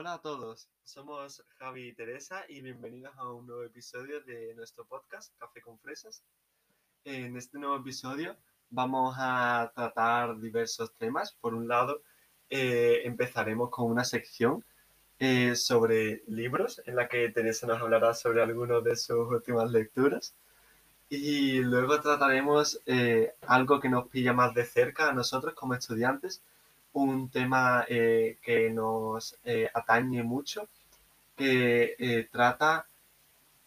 Hola a todos, somos Javi y Teresa y bienvenidos a un nuevo episodio de nuestro podcast Café con Fresas. En este nuevo episodio vamos a tratar diversos temas. Por un lado, eh, empezaremos con una sección eh, sobre libros en la que Teresa nos hablará sobre algunas de sus últimas lecturas. Y luego trataremos eh, algo que nos pilla más de cerca a nosotros como estudiantes, un tema eh, que nos eh, atañe mucho, que eh, trata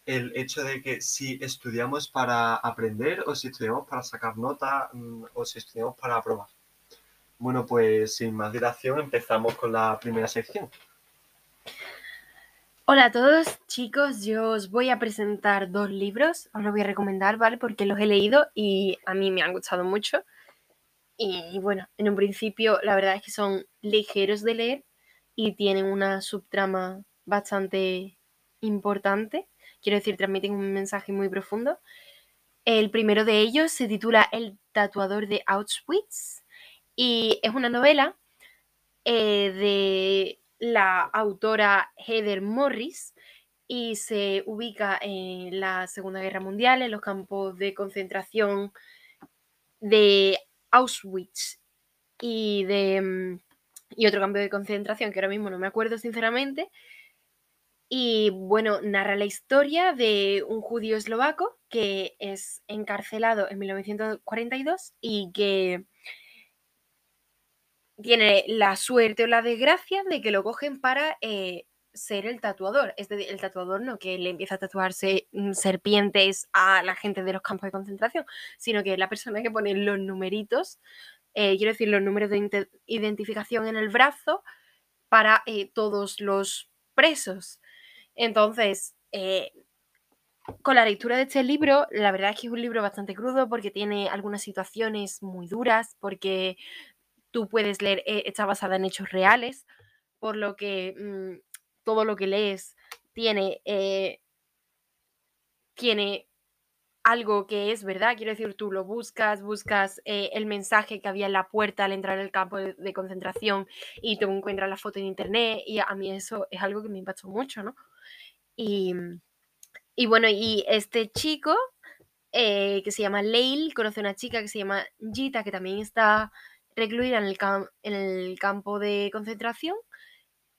el hecho de que si estudiamos para aprender o si estudiamos para sacar nota mm, o si estudiamos para aprobar. Bueno, pues sin más dilación empezamos con la primera sección. Hola a todos, chicos. Yo os voy a presentar dos libros. Os los voy a recomendar, ¿vale? Porque los he leído y a mí me han gustado mucho. Y bueno, en un principio la verdad es que son ligeros de leer y tienen una subtrama bastante importante. Quiero decir, transmiten un mensaje muy profundo. El primero de ellos se titula El tatuador de Auschwitz y es una novela eh, de la autora Heather Morris y se ubica en la Segunda Guerra Mundial, en los campos de concentración de Auschwitz y de mm, y otro campo de concentración que ahora mismo no me acuerdo sinceramente. Y bueno, narra la historia de un judío eslovaco que es encarcelado en 1942 y que tiene la suerte o la desgracia de que lo cogen para eh, ser el tatuador. Es decir, el tatuador no que le empieza a tatuarse mm, serpientes a la gente de los campos de concentración, sino que la persona que pone los numeritos, eh, quiero decir, los números de identificación en el brazo para eh, todos los presos. Entonces, eh, con la lectura de este libro, la verdad es que es un libro bastante crudo porque tiene algunas situaciones muy duras, porque tú puedes leer, está basada en hechos reales, por lo que mm, todo lo que lees tiene, eh, tiene algo que es verdad, quiero decir, tú lo buscas, buscas eh, el mensaje que había en la puerta al entrar al campo de, concentración y tú encuentras la foto en internet y a mí eso es algo que me impactó mucho, ¿no? Y, y bueno, y este chico eh, que se llama Leil, conoce a una chica que se llama Gita, que también está recluida en el, en el campo de concentración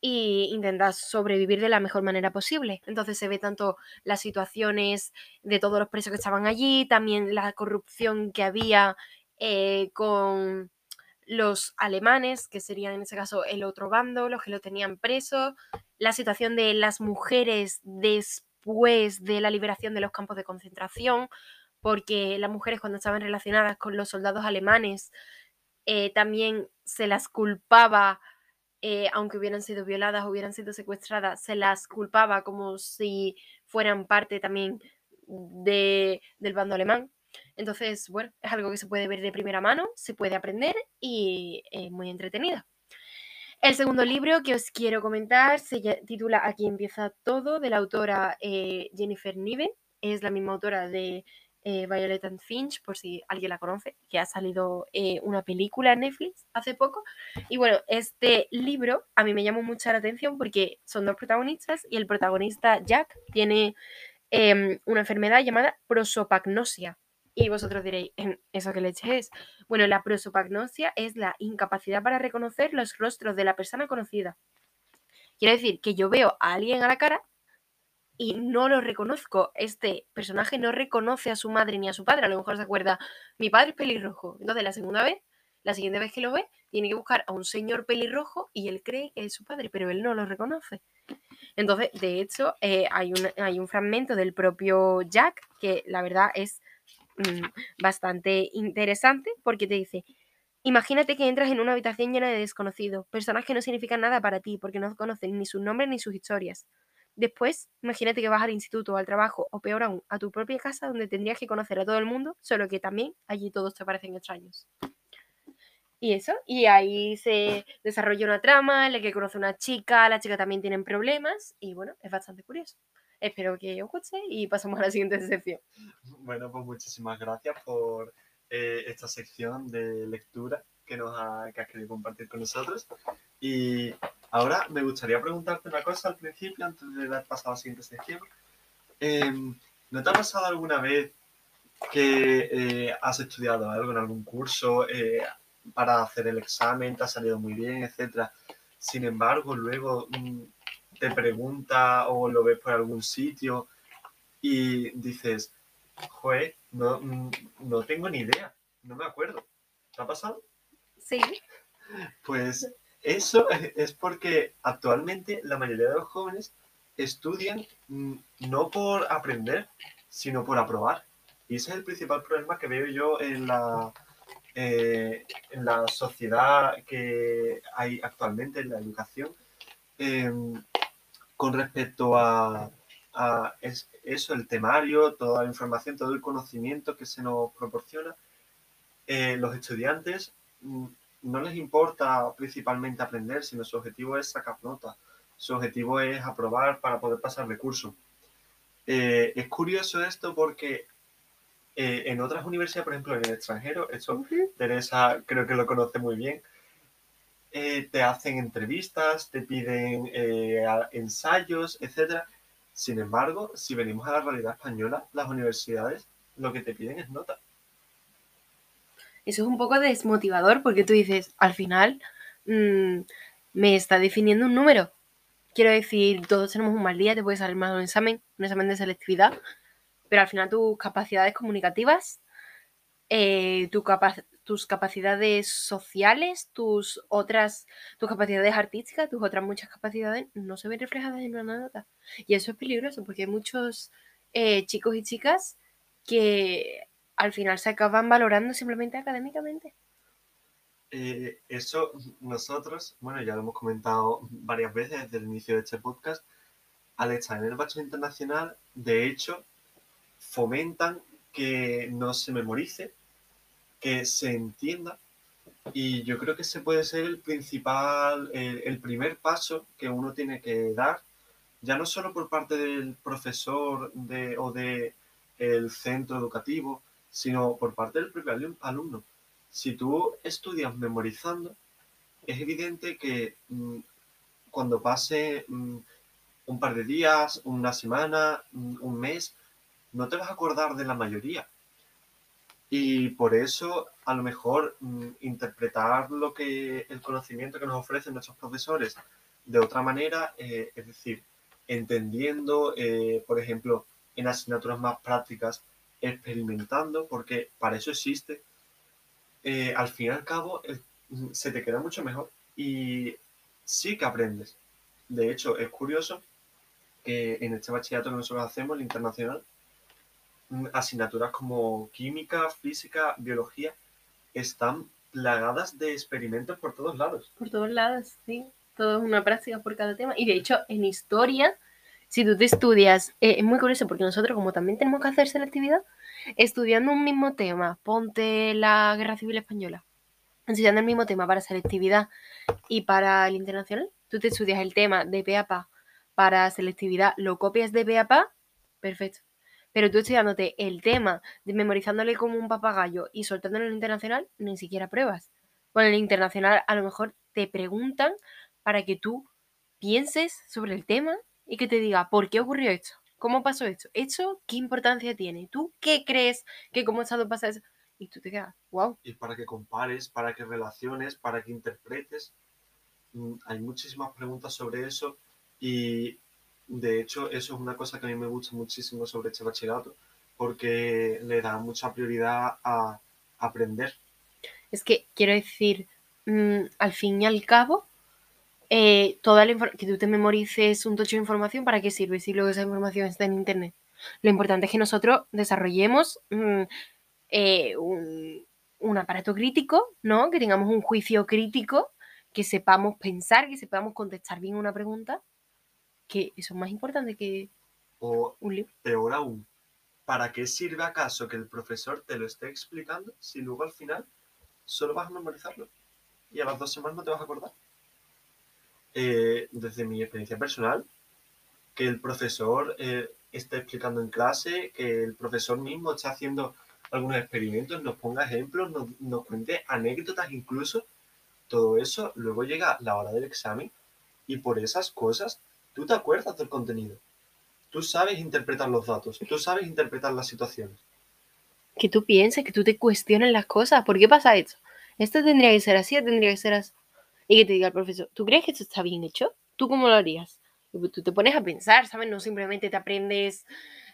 y intentas sobrevivir de la mejor manera posible. Entonces se ve tanto las situaciones de todos los presos que estaban allí, también la corrupción que había eh, con los alemanes, que serían en ese caso el otro bando, los que lo tenían preso, la situación de las mujeres después de la liberación de los campos de concentración, porque las mujeres cuando estaban relacionadas con los soldados alemanes eh, también se las culpaba eh, aunque hubieran sido violadas, hubieran sido secuestradas, se las culpaba como si fueran parte también de, del bando alemán. Entonces, bueno, es algo que se puede ver de primera mano, se puede aprender y es muy entretenida. El segundo libro que os quiero comentar se titula Aquí empieza todo, de la autora eh, Jennifer Niven. Es la misma autora de eh, Violet and Finch, por si alguien la conoce, que ha salido eh, una película en Netflix hace poco. Y bueno, este libro a mí me llamó mucha la atención porque son dos protagonistas y el protagonista Jack tiene em, una enfermedad llamada prosopagnosia. Y vosotros diréis, ¿eso qué leche es? Bueno, la prosopagnosia es la incapacidad para reconocer los rostros de la persona conocida. Quiere decir que yo veo a alguien a la cara, y no lo reconozco. Este personaje no reconoce a su madre ni a su padre. A lo mejor se acuerda, mi padre es pelirrojo. Entonces, la segunda vez, la siguiente vez que lo ve, tiene que buscar a un señor pelirrojo y él cree que es su padre, pero él no lo reconoce. Entonces, de hecho, eh, hay, un, hay un fragmento del propio Jack que la verdad es mm, bastante interesante porque te dice, imagínate que entras en una habitación llena de desconocidos, personas que no significan nada para ti porque no conocen ni sus nombres ni sus historias. Después, imagínate que vas al instituto al trabajo, o peor aún, a tu propia casa donde tendrías que conocer a todo el mundo, solo que también allí todos te parecen extraños. Y eso, y ahí se desarrolla una trama en la que conoce a una chica, la chica también tiene problemas, y bueno, es bastante curioso. Espero que os guste y pasamos a la siguiente sección. Bueno, pues muchísimas gracias por eh, esta sección de lectura que, nos ha, has querido compartir con nosotros. Y ahora me gustaría preguntarte una cosa al principio, antes de dar paso a la siguiente sección. Em, ¿No te ha pasado alguna vez que eh, has estudiado algo en algún curso eh, para hacer el examen, te ha salido muy bien, etcétera? Sin embargo, luego mm, te pregunta o lo ves por algún sitio y dices, joder, no, mm, no tengo ni idea, no me acuerdo. ¿Te ha pasado? Sí. Pues eso es porque actualmente la mayoría de los jóvenes estudian mm, no por aprender, sino por aprobar. Y ese es el principal problema que veo yo en la, eh, en la sociedad que hay actualmente, en la educación, em, con respecto a, eso, el temario, toda la información, todo el conocimiento que se nos proporciona. Eh, los estudiantes mm, no les importa principalmente aprender, sino su objetivo es sacar notas. Su objetivo es aprobar para poder pasar de curso. Eh, es curioso esto porque eh, en otras universidades, por ejemplo, en el extranjero, eso Teresa creo que lo conoce muy bien, eh, te hacen entrevistas, te piden ensayos, etc. Sin embargo, si venimos a la realidad española, las universidades lo que te piden es nota. Eso es un poco desmotivador porque tú dices, al final mm, me está definiendo un número. Quiero decir, todos tenemos un mal día, te puede salir mal un examen, un examen de selectividad, pero al final tus capacidades comunicativas, eh, tus capacidades sociales, tus otras, tus capacidades artísticas, tus otras muchas capacidades no se ven reflejadas en una nota. Y eso es peligroso porque hay muchos eh, chicos y chicas que al final se acaban valorando simplemente académicamente. Eh, eso nosotros, bueno, ya lo hemos comentado varias veces desde el inicio de este podcast, al estar en el bachiller internacional, de hecho, fomentan que no se memorice, que se entienda, y yo creo que ese puede ser el principal, el, primer paso que uno tiene que dar, ya no solo por parte del profesor de, o del el centro educativo, sino por parte del propio alumno. Si tú estudias memorizando, es evidente que mm, cuando pase mm, un par de días, una semana, mm, un mes, no te vas a acordar de la mayoría. Y por eso, a lo mejor, interpretar lo que el conocimiento que nos ofrecen nuestros profesores de otra manera, eh, es decir, entendiendo, eh, por ejemplo, en asignaturas más prácticas, experimentando, porque para eso existe, eh, al fin y al cabo se te queda mucho mejor y sí que aprendes. De hecho, es curioso que en este bachillerato que nosotros hacemos, el internacional, mm, asignaturas como química, física, biología, están plagadas de experimentos por todos lados. Por todos lados, sí. Todo es una práctica por cada tema. Y de hecho, en historia si tú te estudias, eh, es muy curioso porque nosotros como también tenemos que hacer selectividad, estudiando un mismo tema, ponte la Guerra Civil Española, estudiando el mismo tema para selectividad y para el internacional, tú te estudias el tema de PAPA para selectividad, lo copias de PAPA, perfecto. Pero tú estudiándote el tema, de memorizándole como un papagayo y soltándolo en el internacional, ni siquiera pruebas. Bueno, en el internacional a lo mejor te preguntan para que tú pienses sobre el tema y que te diga, ¿por qué ocurrió esto? ¿Cómo pasó esto? ¿Esto qué importancia tiene? ¿Tú qué crees que cómo estado pasa eso? Y tú te quedas, wow. Y para que compares, para que relaciones, para que interpretes. Mm, hay muchísimas preguntas sobre eso y de hecho eso es una cosa que a mí me gusta muchísimo sobre este bachillerato porque le da mucha prioridad a aprender. Es que quiero decir, mm, al fin y al cabo, eh, toda la que tú te memorices un tocho de información, ¿para qué sirve si luego esa información está en Internet? Lo importante es que nosotros desarrollemos mm, eh, un, aparato crítico, ¿no? Que tengamos un juicio crítico, que sepamos pensar, que sepamos contestar bien una pregunta, que eso es más importante que o, un libro. Peor aún, ¿para qué sirve acaso que el profesor te lo esté explicando si luego al final solo vas a memorizarlo y a las dos semanas no te vas a acordar? Eh, desde mi experiencia personal, que el profesor eh, esté explicando en clase, que el profesor mismo esté haciendo algunos experimentos, nos ponga ejemplos, nos, nos cuente anécdotas incluso. Todo eso, luego llega la hora del examen y por esas cosas tú te acuerdas del contenido. Tú sabes interpretar los datos, tú sabes interpretar las situaciones. Que tú pienses, que tú te cuestiones las cosas. ¿Por qué pasa esto? Esto tendría que ser así, tendría que ser así. Y que te diga el profesor, ¿tú crees que esto está bien hecho? ¿Tú cómo lo harías? Y pues tú te pones a pensar, ¿sabes? No simplemente te aprendes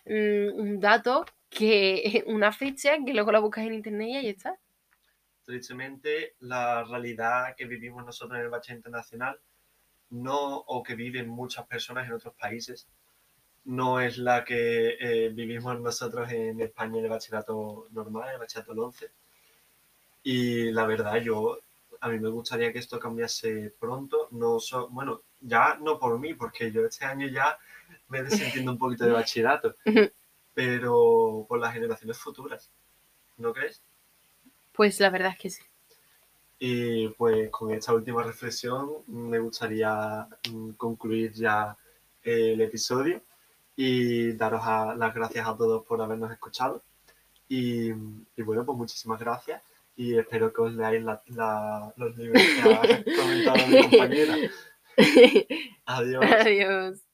mm, un dato, que una fecha, que luego la buscas en internet y ahí está. Tristemente, la realidad que vivimos nosotros en el bachiller internacional, no, o que viven muchas personas en otros países, no es la que eh, vivimos nosotros en España en el bachillerato normal, en el bachillerato 11. Y la verdad, yo, a mí me gustaría que esto cambiase pronto. No so- bueno, ya no por mí, porque yo este año ya me estoy sintiendo un poquito de bachillerato, pero por las generaciones futuras. ¿No crees? Pues la verdad es que sí. Y pues con esta última reflexión me gustaría mm, concluir ya el episodio y daros a- las gracias a todos por habernos escuchado. Y, y bueno, pues muchísimas gracias y espero que os leáis la- la- los libros que ha comentado mi compañera. Adiós. Adiós.